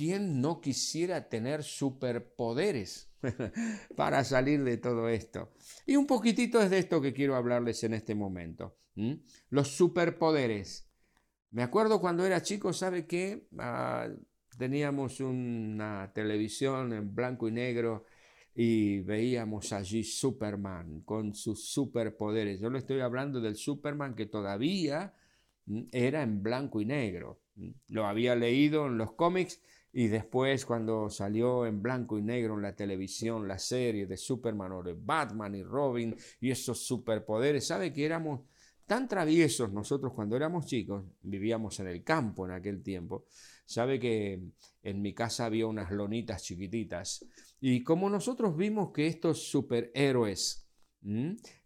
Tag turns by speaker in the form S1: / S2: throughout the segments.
S1: ¿quién no quisiera tener superpoderes para salir de todo esto? Y un poquitito es de esto que quiero hablarles en este momento. Los superpoderes. Me acuerdo cuando era chico, ¿sabe qué? Ah, teníamos una televisión en blanco y negro y veíamos allí Superman con sus superpoderes. Yo le estoy hablando del Superman que todavía era en blanco y negro. Lo había leído en los cómics y después cuando salió en blanco y negro en la televisión la serie de Superman o de Batman y Robin y esos superpoderes, ¿sabe que éramos tan traviesos nosotros cuando éramos chicos? Vivíamos en el campo en aquel tiempo. Sabe que en mi casa había unas lonitas chiquititas y como nosotros vimos que estos superhéroes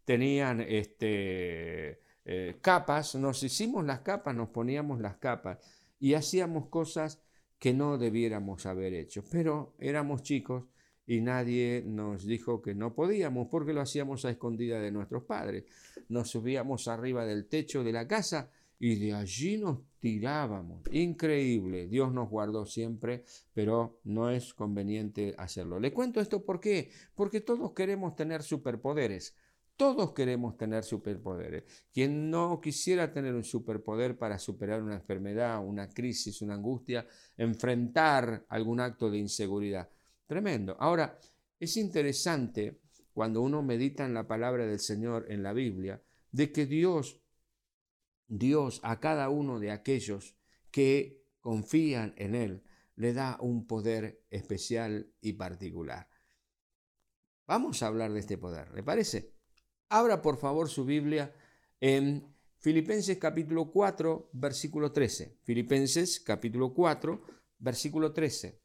S1: tenían este, eh, capas, nos hicimos las capas, nos poníamos las capas y hacíamos cosas que no debiéramos haber hecho. Pero éramos chicos y nadie nos dijo que no podíamos porque lo hacíamos a escondida de nuestros padres. Nos subíamos arriba del techo de la casa y de allí nos tirábamos. Increíble, Dios nos guardó siempre, pero no es conveniente hacerlo. Le cuento esto por qué, porque todos queremos tener superpoderes. Todos queremos tener superpoderes. Quien no quisiera tener un superpoder para superar una enfermedad, una crisis, una angustia, enfrentar algún acto de inseguridad. Tremendo. Ahora, es interesante cuando uno medita en la palabra del Señor en la Biblia, de que Dios Dios a cada uno de aquellos que confían en Él le da un poder especial y particular. Vamos a hablar de este poder, ¿le parece? Abra por favor su Biblia en Filipenses capítulo 4, versículo 13. Filipenses capítulo 4, versículo 13.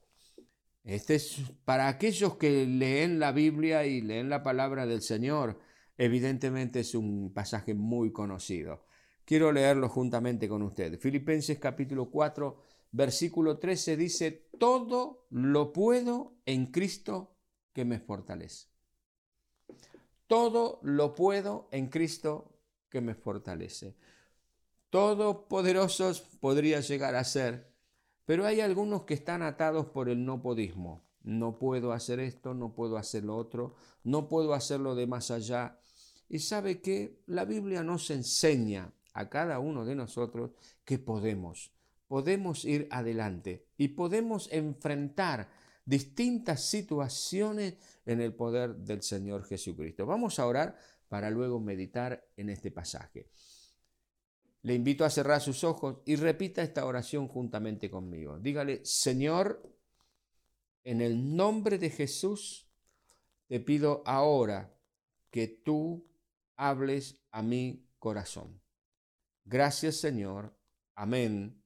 S1: Este es para aquellos que leen la Biblia y leen la palabra del Señor. Evidentemente es un pasaje muy conocido. Quiero leerlo juntamente con ustedes. Filipenses capítulo 4, versículo 13 dice, todo lo puedo en Cristo que me fortalece. Todo lo puedo en Cristo que me fortalece. Todopoderosos podría llegar a ser, pero hay algunos que están atados por el no podismo. No puedo hacer esto, no puedo hacer lo otro, no puedo hacerlo de más allá. Y sabe que la Biblia nos enseña a cada uno de nosotros que podemos, podemos ir adelante y podemos enfrentar distintas situaciones en el poder del Señor Jesucristo. Vamos a orar para luego meditar en este pasaje. Le invito a cerrar sus ojos y repita esta oración juntamente conmigo. Dígale, Señor, en el nombre de Jesús, te pido ahora que tú hables a mi corazón. Gracias Señor. Amén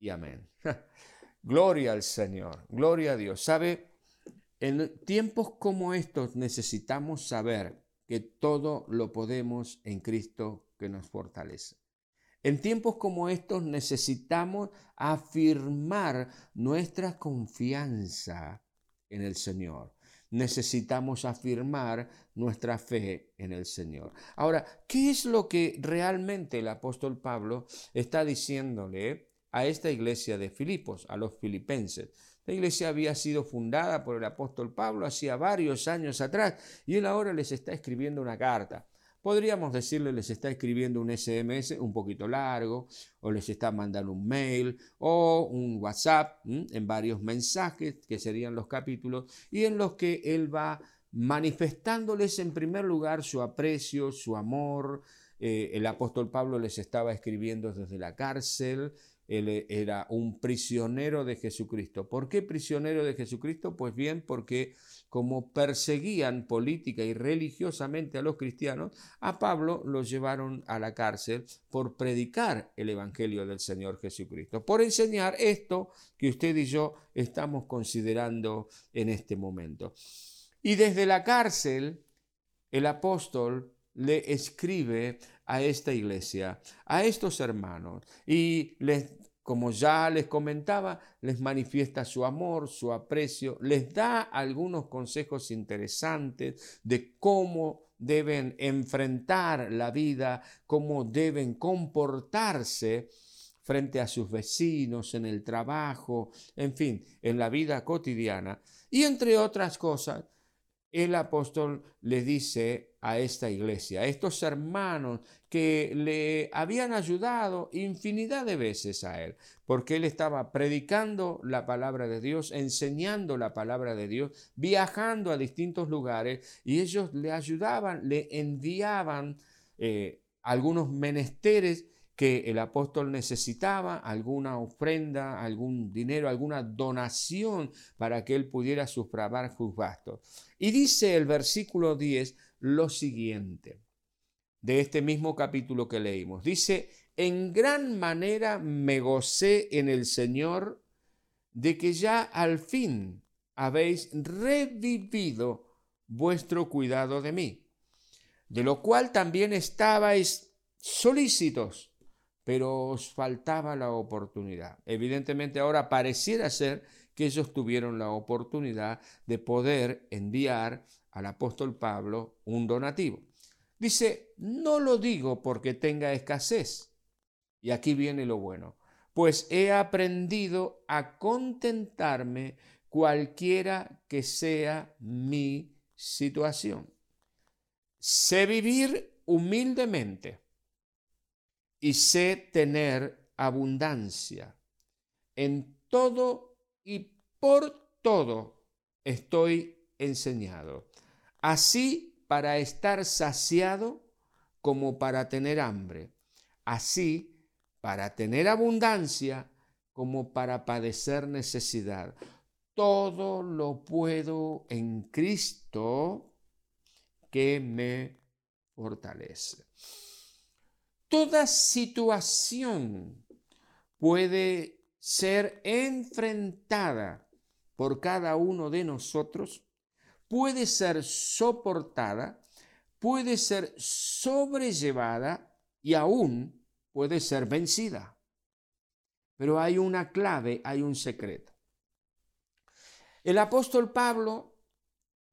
S1: y amén. gloria al Señor, gloria a Dios. ¿Sabe? En tiempos como estos necesitamos saber que todo lo podemos en Cristo que nos fortalece. En tiempos como estos necesitamos afirmar nuestra confianza en el Señor necesitamos afirmar nuestra fe en el Señor. Ahora, ¿qué es lo que realmente el apóstol Pablo está diciéndole a esta iglesia de Filipos, a los filipenses? La iglesia había sido fundada por el apóstol Pablo hacía varios años atrás y él ahora les está escribiendo una carta. Podríamos decirle, les está escribiendo un SMS un poquito largo, o les está mandando un mail, o un WhatsApp, en varios mensajes, que serían los capítulos, y en los que él va manifestándoles en primer lugar su aprecio, su amor. Eh, el apóstol Pablo les estaba escribiendo desde la cárcel, él e, era un prisionero de Jesucristo. ¿Por qué prisionero de Jesucristo? Pues bien, porque como perseguían política y religiosamente a los cristianos, a Pablo lo llevaron a la cárcel por predicar el Evangelio del Señor Jesucristo, por enseñar esto que usted y yo estamos considerando en este momento. Y desde la cárcel, el apóstol le escribe a esta iglesia, a estos hermanos, y les, como ya les comentaba, les manifiesta su amor, su aprecio, les da algunos consejos interesantes de cómo deben enfrentar la vida, cómo deben comportarse frente a sus vecinos, en el trabajo, en fin, en la vida cotidiana. Y entre otras cosas, el apóstol le dice a esta iglesia, a estos hermanos que le habían ayudado infinidad de veces a él, porque él estaba predicando la palabra de Dios, enseñando la palabra de Dios, viajando a distintos lugares y ellos le ayudaban, le enviaban eh, algunos menesteres que el apóstol necesitaba, alguna ofrenda, algún dinero, alguna donación para que él pudiera sufragar sus gastos. Y dice el versículo 10 lo siguiente, de este mismo capítulo que leímos. Dice, en gran manera me gocé en el Señor de que ya al fin habéis revivido vuestro cuidado de mí, de lo cual también estabais solícitos pero os faltaba la oportunidad. Evidentemente ahora pareciera ser que ellos tuvieron la oportunidad de poder enviar al apóstol Pablo un donativo. Dice, no lo digo porque tenga escasez. Y aquí viene lo bueno, pues he aprendido a contentarme cualquiera que sea mi situación. Sé vivir humildemente y sé tener abundancia. En todo y por todo estoy enseñado. Así para estar saciado como para tener hambre. Así para tener abundancia como para padecer necesidad. Todo lo puedo en Cristo que me fortalece. Toda situación puede ser enfrentada por cada uno de nosotros, puede ser soportada, puede ser sobrellevada y aún puede ser vencida. Pero hay una clave, hay un secreto. El apóstol Pablo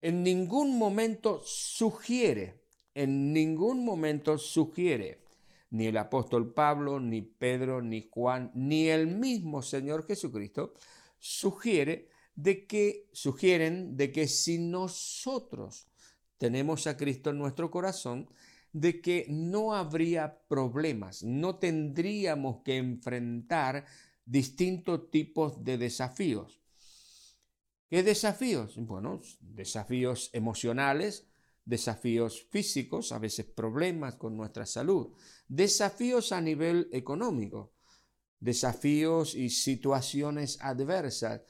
S1: en ningún momento sugiere, en ningún momento sugiere ni el apóstol Pablo, ni Pedro, ni Juan, ni el mismo Señor Jesucristo sugiere de que sugieren de que si nosotros tenemos a Cristo en nuestro corazón, de que no habría problemas, no tendríamos que enfrentar distintos tipos de desafíos. ¿Qué desafíos? Bueno, desafíos emocionales, desafíos físicos, a veces problemas con nuestra salud, desafíos a nivel económico, desafíos y situaciones adversas,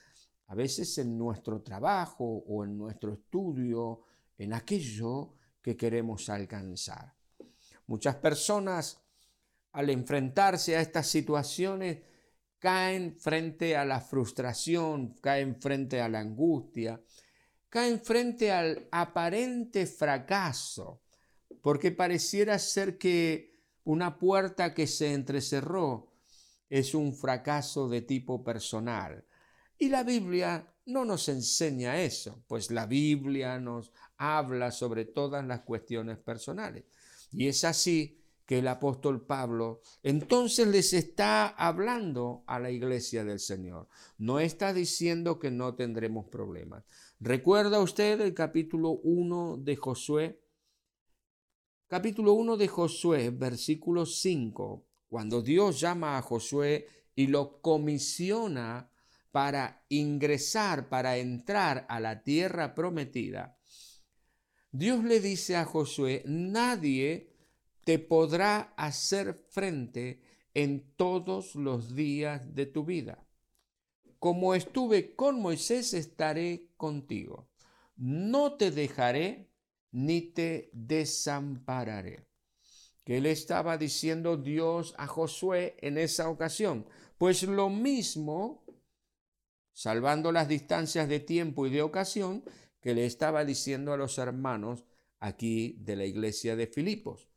S1: a veces en nuestro trabajo o en nuestro estudio, en aquello que queremos alcanzar. Muchas personas al enfrentarse a estas situaciones caen frente a la frustración, caen frente a la angustia, caen frente al aparente fracaso, porque pareciera ser que una puerta que se entrecerró es un fracaso de tipo personal. Y la Biblia no nos enseña eso, pues la Biblia nos habla sobre todas las cuestiones personales. Y es así que el apóstol Pablo entonces les está hablando a la iglesia del Señor. No está diciendo que no tendremos problemas. ¿Recuerda usted el capítulo 1 de Josué? Capítulo 1 de Josué, versículo 5, cuando Dios llama a Josué y lo comisiona para ingresar, para entrar a la tierra prometida, Dios le dice a Josué, nadie te podrá hacer frente en todos los días de tu vida como estuve con Moisés, estaré contigo. No te dejaré ni te desampararé. ¿Qué le estaba diciendo Dios a Josué en esa ocasión? Pues lo mismo, salvando las distancias de tiempo y de ocasión, que le estaba diciendo a los hermanos aquí de la iglesia de Filipos.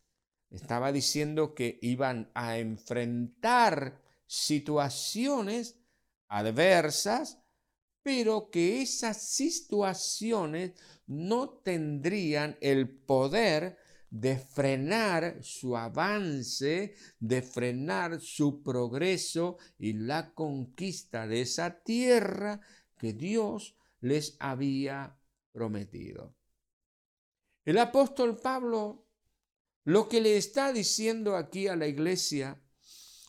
S1: Estaba diciendo que iban a enfrentar situaciones adversas, pero que esas situaciones no tendrían el poder de frenar su avance, de frenar su progreso y la conquista de esa tierra que Dios les había prometido. El apóstol Pablo lo que le está diciendo aquí a la iglesia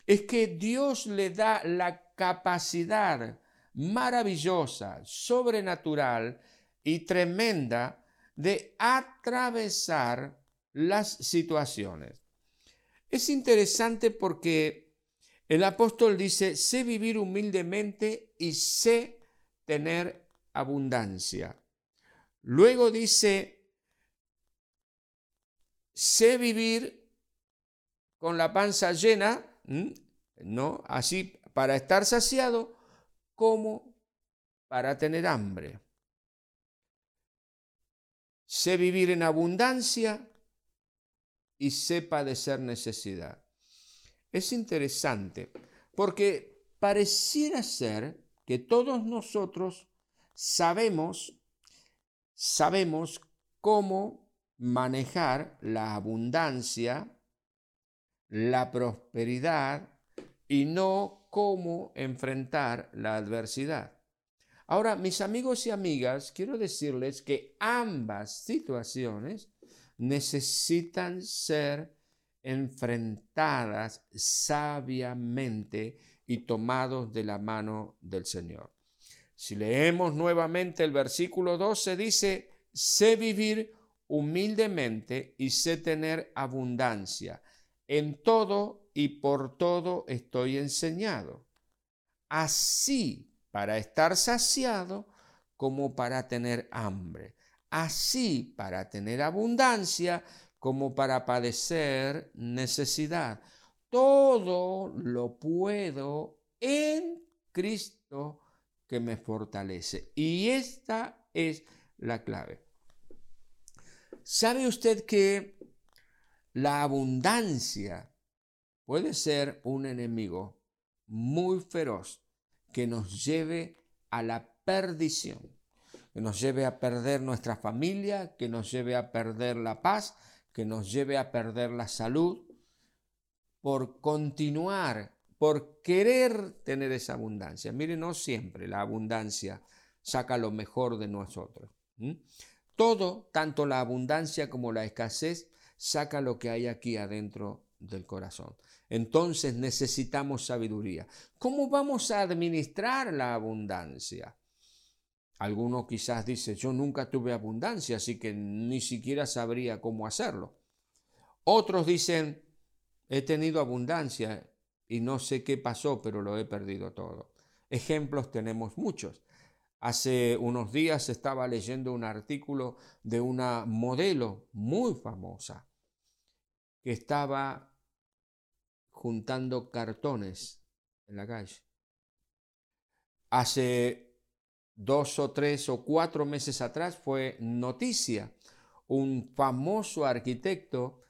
S1: es que Dios le da la capacidad maravillosa, sobrenatural y tremenda de atravesar las situaciones. Es interesante porque el apóstol dice, sé vivir humildemente y sé tener abundancia. Luego dice, sé vivir con la panza llena, ¿no? Así para estar saciado como para tener hambre. Sé vivir en abundancia y sé padecer necesidad. Es interesante porque pareciera ser que todos nosotros sabemos, sabemos cómo manejar la abundancia, la prosperidad y no cómo enfrentar la adversidad. Ahora, mis amigos y amigas, quiero decirles que ambas situaciones necesitan ser enfrentadas sabiamente y tomados de la mano del Señor. Si leemos nuevamente el versículo 12, dice, sé vivir humildemente y sé tener abundancia. En todo y por todo estoy enseñado. Así para estar saciado como para tener hambre. Así para tener abundancia como para padecer necesidad. Todo lo puedo en Cristo que me fortalece. Y esta es la clave. ¿Sabe usted que la abundancia puede ser un enemigo muy feroz que nos lleve a la perdición, que nos lleve a perder nuestra familia, que nos lleve a perder la paz, que nos lleve a perder la salud, por continuar, por querer tener esa abundancia. Mire, no siempre la abundancia saca lo mejor de nosotros. Todo, tanto la abundancia como la escasez, saca lo que hay aquí adentro del corazón. Entonces necesitamos sabiduría. ¿Cómo vamos a administrar la abundancia? Alguno quizás dice, yo nunca tuve abundancia, así que ni siquiera sabría cómo hacerlo. Otros dicen, He tenido abundancia y no sé qué pasó, pero lo he perdido todo. Ejemplos tenemos muchos. Hace unos días estaba leyendo un artículo de una modelo muy famosa que estaba juntando cartones en la calle. Hace dos o tres o cuatro meses atrás fue noticia un famoso arquitecto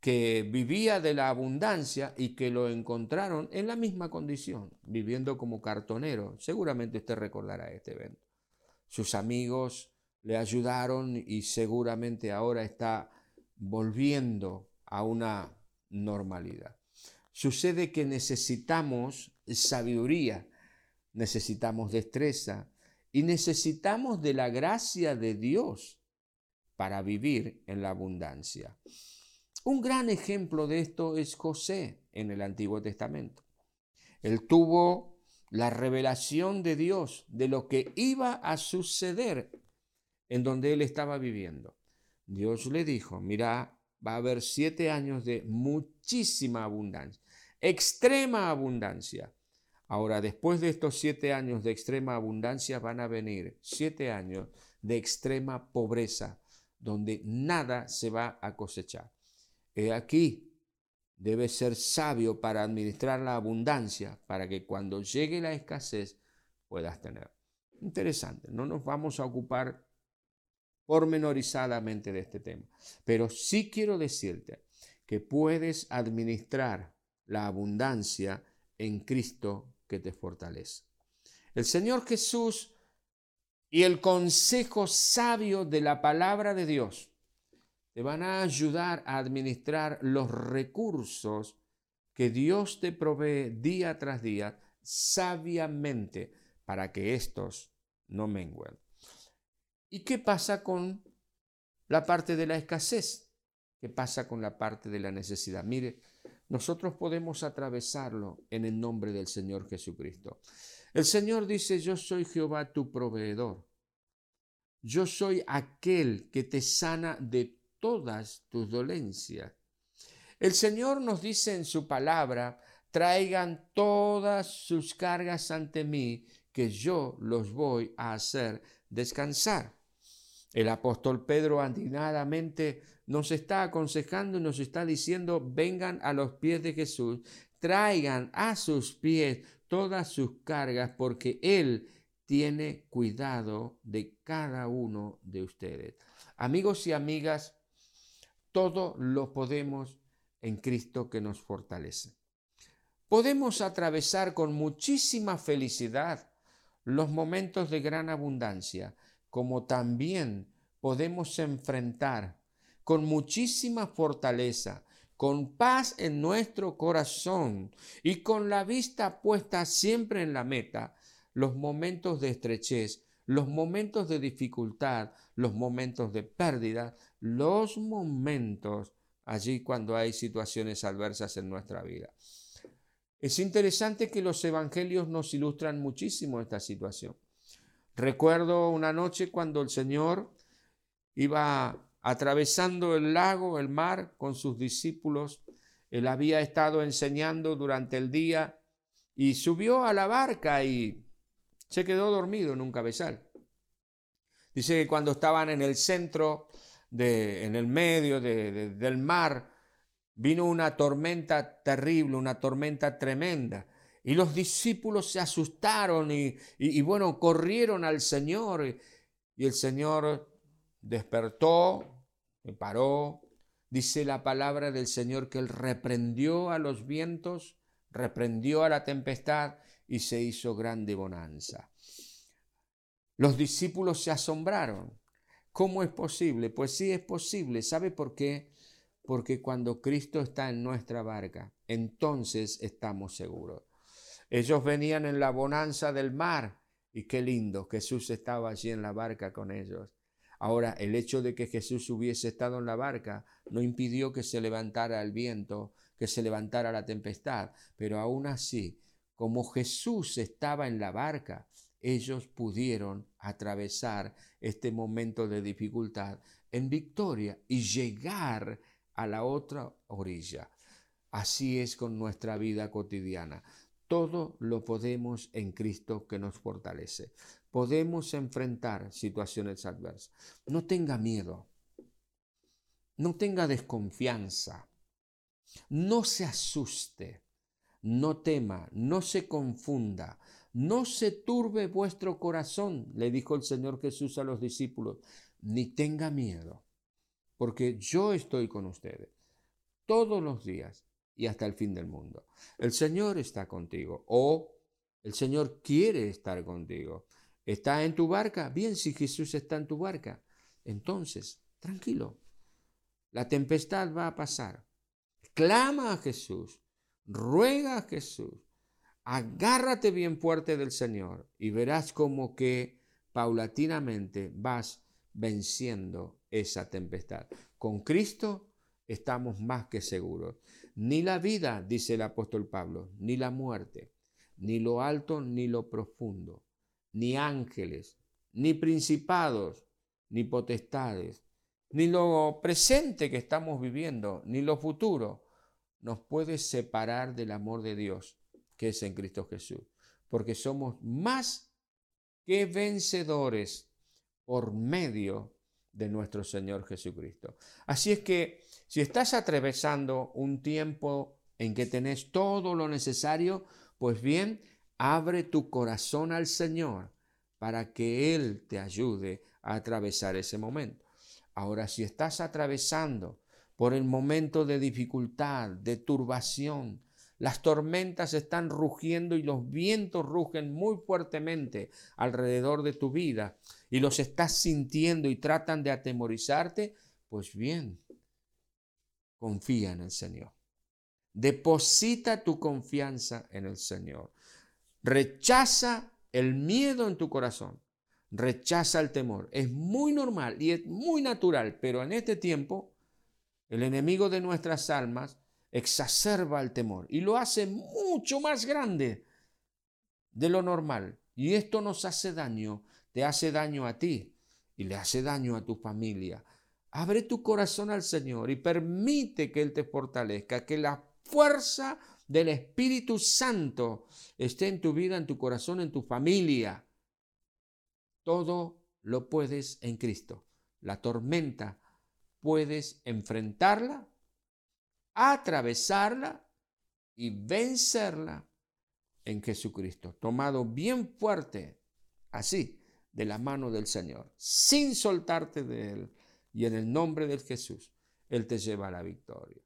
S1: que vivía de la abundancia y que lo encontraron en la misma condición, viviendo como cartonero. Seguramente usted recordará este evento. Sus amigos le ayudaron y seguramente ahora está volviendo a una normalidad. Sucede que necesitamos sabiduría, necesitamos destreza y necesitamos de la gracia de Dios para vivir en la abundancia. Un gran ejemplo de esto es José en el Antiguo Testamento. Él tuvo la revelación de Dios de lo que iba a suceder en donde él estaba viviendo. Dios le dijo, mira, va a haber siete años de muchísima abundancia, extrema abundancia. Ahora, después de estos siete años de extrema abundancia, van a venir siete años de extrema pobreza, donde nada se va a cosechar. He aquí, debe ser sabio para administrar la abundancia, para que cuando llegue la escasez puedas tener. Interesante, no nos vamos a ocupar pormenorizadamente de este tema, pero sí quiero decirte que puedes administrar la abundancia en Cristo que te fortalece. El Señor Jesús y el consejo sabio de la palabra de Dios te van a ayudar a administrar los recursos que Dios te provee día tras día sabiamente para que estos no menguen. ¿Y qué pasa con la parte de la escasez? ¿Qué pasa con la parte de la necesidad? Mire, nosotros podemos atravesarlo en el nombre del Señor Jesucristo. El Señor dice, yo soy Jehová tu proveedor. Yo soy aquel que te sana de todas tus dolencias. El Señor nos dice en su palabra, traigan todas sus cargas ante mí, que yo los voy a hacer descansar. El apóstol Pedro andinadamente nos está aconsejando y nos está diciendo, vengan a los pies de Jesús, traigan a sus pies todas sus cargas, porque Él tiene cuidado de cada uno de ustedes. Amigos y amigas, todo lo podemos en Cristo que nos fortalece. Podemos atravesar con muchísima felicidad los momentos de gran abundancia, como también podemos enfrentar con muchísima fortaleza, con paz en nuestro corazón y con la vista puesta siempre en la meta, los momentos de estrechez, los momentos de dificultad, los momentos de pérdida, los momentos allí cuando hay situaciones adversas en nuestra vida. Es interesante que los evangelios nos ilustran muchísimo esta situación. Recuerdo una noche cuando el Señor iba atravesando el lago, el mar, con sus discípulos. Él había estado enseñando durante el día y subió a la barca y se quedó dormido en un cabezal. Dice que cuando estaban en el centro, de, en el medio del mar, vino una tormenta terrible, una tormenta tremenda. Y los discípulos se asustaron y, y, bueno, corrieron al Señor. Y, y el Señor despertó, me paró. Dice la palabra del Señor que Él reprendió a los vientos, reprendió a la tempestad y se hizo grande bonanza. Los discípulos se asombraron. ¿Cómo es posible? Pues sí es posible. ¿Sabe por qué? Porque cuando Cristo está en nuestra barca, entonces estamos seguros. Ellos venían en la bonanza del mar y qué lindo, Jesús estaba allí en la barca con ellos. Ahora, el hecho de que Jesús hubiese estado en la barca no impidió que se levantara el viento, que se levantara la tempestad, pero aún así, como Jesús estaba en la barca, ellos pudieron atravesar este momento de dificultad en victoria y llegar a la otra orilla. Así es con nuestra vida cotidiana. Todo lo podemos en Cristo que nos fortalece. Podemos enfrentar situaciones adversas. No tenga miedo. No tenga desconfianza. No se asuste. No tema. No se confunda. No se turbe vuestro corazón, le dijo el Señor Jesús a los discípulos, ni tenga miedo, porque yo estoy con ustedes todos los días y hasta el fin del mundo. El Señor está contigo o el Señor quiere estar contigo. ¿Está en tu barca? Bien, si Jesús está en tu barca, entonces, tranquilo. La tempestad va a pasar. Clama a Jesús, ruega a Jesús, agárrate bien fuerte del Señor y verás como que paulatinamente vas venciendo esa tempestad. Con Cristo estamos más que seguros. Ni la vida, dice el apóstol Pablo, ni la muerte, ni lo alto ni lo profundo, ni ángeles, ni principados, ni potestades, ni lo presente que estamos viviendo, ni lo futuro, nos puede separar del amor de Dios que es en Cristo Jesús, porque somos más que vencedores por medio de nuestro Señor Jesucristo. Así es que si estás atravesando un tiempo en que tenés todo lo necesario, pues bien, abre tu corazón al Señor para que Él te ayude a atravesar ese momento. Ahora, si estás atravesando por el momento de dificultad, de turbación, las tormentas están rugiendo y los vientos rugen muy fuertemente alrededor de tu vida y los estás sintiendo y tratan de atemorizarte, pues bien, confía en el Señor. Deposita tu confianza en el Señor. Rechaza el miedo en tu corazón. Rechaza el temor. Es muy normal y es muy natural, pero en este tiempo el enemigo de nuestras almas exacerba el temor y lo hace mucho más grande de lo normal. Y esto nos hace daño, te hace daño a ti y le hace daño a tu familia. Abre tu corazón al Señor y permite que Él te fortalezca, que la fuerza del Espíritu Santo esté en tu vida, en tu corazón, en tu familia. Todo lo puedes en Cristo. La tormenta puedes enfrentarla, atravesarla y vencerla en Jesucristo, tomado bien fuerte, así, de la mano del Señor, sin soltarte de Él. Y en el nombre de Jesús, Él te lleva a la victoria.